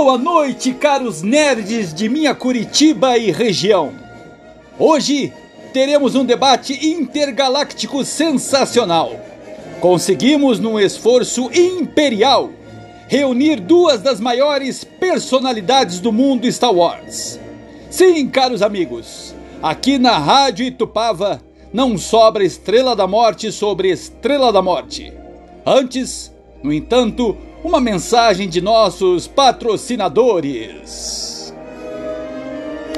Boa noite, caros nerds de minha Curitiba e região. Hoje teremos um debate intergaláctico sensacional. Conseguimos, num esforço imperial, reunir duas das maiores personalidades do mundo Star Wars. Sim, caros amigos, aqui na Rádio Itupava não sobra Estrela da Morte sobre Estrela da Morte. Antes, no entanto, uma mensagem de nossos patrocinadores.